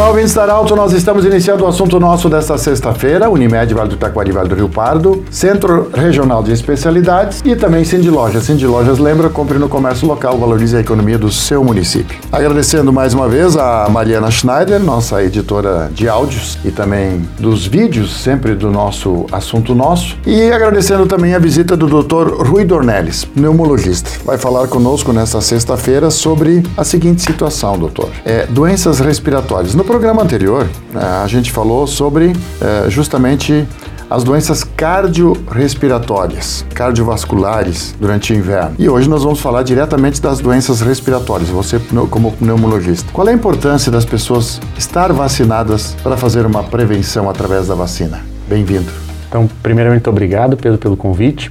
Olá, ouvintes da Arauto, nós estamos iniciando o assunto nosso desta sexta-feira, Unimed Vale do Taquari Vale do Rio Pardo, Centro Regional de Especialidades e também Cindy Lojas. Cindy Lojas lembra, compre no comércio local, valorize a economia do seu município. Agradecendo mais uma vez a Mariana Schneider, nossa editora de áudios e também dos vídeos, sempre do nosso assunto nosso, e agradecendo também a visita do Dr. Rui Dornelles, pneumologista. Vai falar conosco nesta sexta-feira sobre a seguinte situação, doutor. É, doenças respiratórias. No programa anterior, né, a gente falou sobre é, justamente as doenças cardiorrespiratórias, cardiovasculares durante o inverno. E hoje nós vamos falar diretamente das doenças respiratórias, você como pneumologista. Qual é a importância das pessoas estar vacinadas para fazer uma prevenção através da vacina? Bem-vindo. Então, primeiramente, obrigado Pedro pelo convite.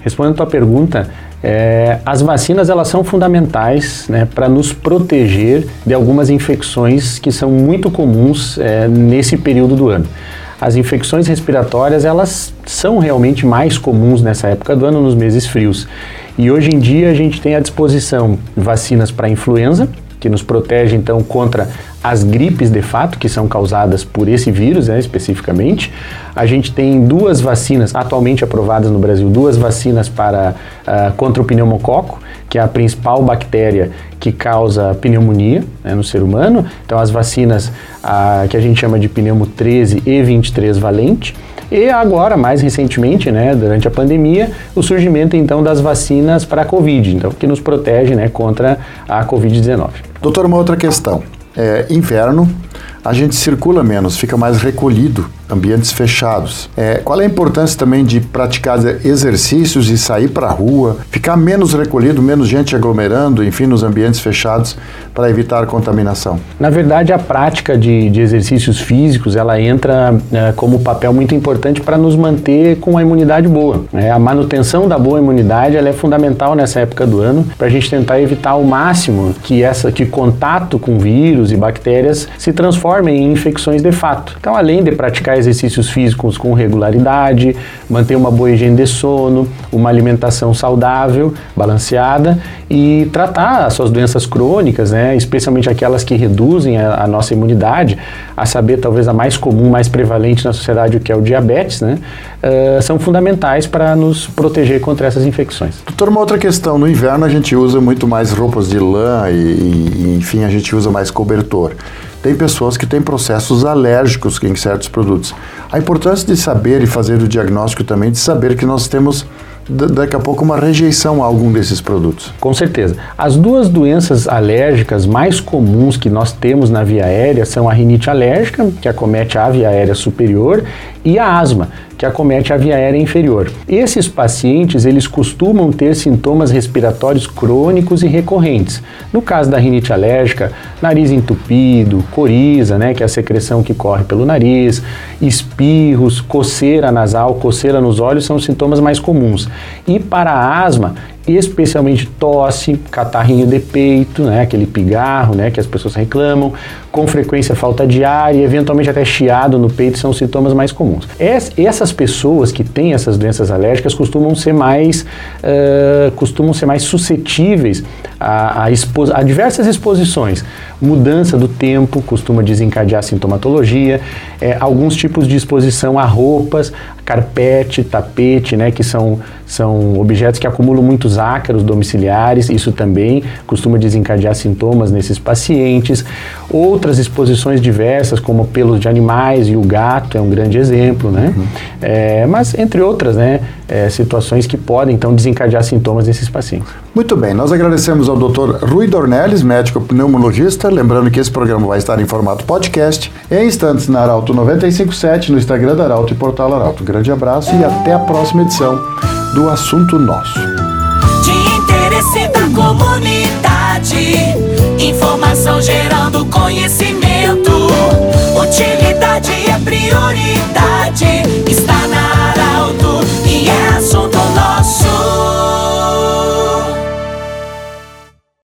Respondendo a tua pergunta, é, as vacinas elas são fundamentais né, para nos proteger de algumas infecções que são muito comuns é, nesse período do ano. As infecções respiratórias elas são realmente mais comuns nessa época do ano, nos meses frios. E hoje em dia a gente tem à disposição vacinas para influenza, que nos protege então contra as gripes de fato, que são causadas por esse vírus né, especificamente. A gente tem duas vacinas atualmente aprovadas no Brasil, duas vacinas para uh, contra o pneumococo, que é a principal bactéria que causa pneumonia né, no ser humano. Então as vacinas uh, que a gente chama de pneumo 13 e 23 valente. E agora, mais recentemente, né, durante a pandemia, o surgimento então das vacinas para a Covid, então que nos protege, né, contra a Covid-19. Doutor, uma outra questão. É, inverno, a gente circula menos, fica mais recolhido ambientes fechados. É, qual é a importância também de praticar exercícios e sair para a rua, ficar menos recolhido, menos gente aglomerando, enfim, nos ambientes fechados, para evitar contaminação? Na verdade, a prática de, de exercícios físicos ela entra é, como papel muito importante para nos manter com a imunidade boa. É, a manutenção da boa imunidade ela é fundamental nessa época do ano para a gente tentar evitar ao máximo que essa que contato com vírus e bactérias se transformem em infecções de fato. Então, além de praticar exercícios físicos com regularidade, manter uma boa higiene de sono, uma alimentação saudável, balanceada e tratar as suas doenças crônicas, né, especialmente aquelas que reduzem a, a nossa imunidade, a saber talvez a mais comum, mais prevalente na sociedade, o que é o diabetes, né, uh, são fundamentais para nos proteger contra essas infecções. Doutor, uma outra questão, no inverno a gente usa muito mais roupas de lã e, e enfim, a gente usa mais cobertor tem pessoas que têm processos alérgicos em certos produtos. A importância de saber e fazer o diagnóstico também, de saber que nós temos daqui a pouco uma rejeição a algum desses produtos. Com certeza. As duas doenças alérgicas mais comuns que nós temos na via aérea são a rinite alérgica, que acomete a via aérea superior, e a asma, que acomete a via aérea inferior. Esses pacientes, eles costumam ter sintomas respiratórios crônicos e recorrentes. No caso da rinite alérgica, nariz entupido, coriza, né, que é a secreção que corre pelo nariz, espirros, coceira nasal, coceira nos olhos são os sintomas mais comuns. E para a asma, especialmente tosse, catarrinho de peito, né, aquele pigarro, né, que as pessoas reclamam, com frequência falta de ar e eventualmente até chiado no peito são sintomas mais comuns. essas pessoas que têm essas doenças alérgicas costumam ser mais, uh, costumam ser mais suscetíveis a, a, a diversas exposições. Mudança do tempo costuma desencadear sintomatologia, é, alguns tipos de exposição a roupas, carpete, tapete, né, que são, são objetos que acumulam muitos ácaros domiciliares, isso também costuma desencadear sintomas nesses pacientes. Outras exposições diversas, como pelos de animais e o gato é um grande exemplo, né? Uhum. É, mas entre outras, né, é, situações que podem então desencadear sintomas nesses pacientes. Muito bem, nós agradecemos ao Dr. Rui Dornelles, médico pneumologista, lembrando que esse programa vai estar em formato podcast, em instantes na Arauto 957, no Instagram da Arauto e Portal Arauto. Um grande abraço e até a próxima edição do Assunto Nosso. De interesse da comunidade, informação gerando conhecimento, utilidade é prioridade,